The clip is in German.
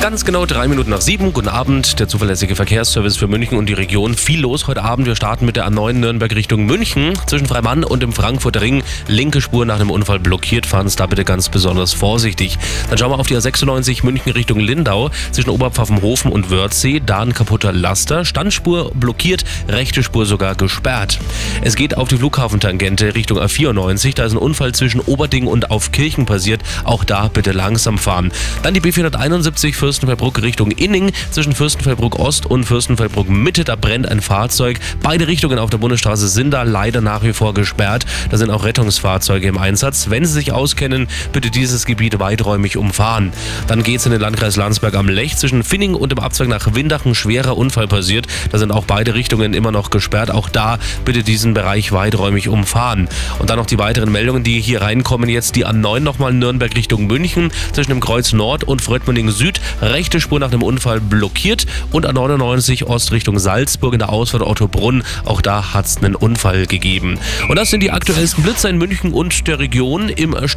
Ganz genau drei Minuten nach sieben. Guten Abend, der zuverlässige Verkehrsservice für München und die Region. Viel los heute Abend. Wir starten mit der A9 Nürnberg Richtung München. Zwischen Freimann und dem Frankfurter Ring. Linke Spur nach einem Unfall blockiert. Fahren Sie da bitte ganz besonders vorsichtig. Dann schauen wir auf die A96 München Richtung Lindau. Zwischen Oberpfaffenhofen und Wörthsee. Da ein kaputter Laster. Standspur blockiert. Rechte Spur sogar gesperrt. Es geht auf die Flughafentangente Richtung A94. Da ist ein Unfall zwischen Oberding und Aufkirchen passiert. Auch da bitte langsam fahren. Dann die B471 Fürstenfeldbruck Richtung Inning. Zwischen Fürstenfeldbruck Ost und Fürstenfeldbruck Mitte, da brennt ein Fahrzeug. Beide Richtungen auf der Bundesstraße sind da leider nach wie vor gesperrt. Da sind auch Rettungsfahrzeuge im Einsatz. Wenn Sie sich auskennen, bitte dieses Gebiet weiträumig umfahren. Dann geht es in den Landkreis Landsberg am Lech. Zwischen Finning und dem Abzweig nach Windach ein schwerer Unfall passiert. Da sind auch beide Richtungen immer noch gesperrt. Auch da bitte diesen Bereich weiträumig umfahren. Und dann noch die weiteren Meldungen, die hier reinkommen. Jetzt die A9 nochmal Nürnberg Richtung München. Zwischen dem Kreuz Nord und Fröttmunding Süd. Rechte Spur nach dem Unfall blockiert. Und A99 Ost Richtung Salzburg in der Ausfahrt Ottobrunn. Auch da hat es einen Unfall gegeben. Und das sind die aktuellsten Blitzer in München und der Region im Stadt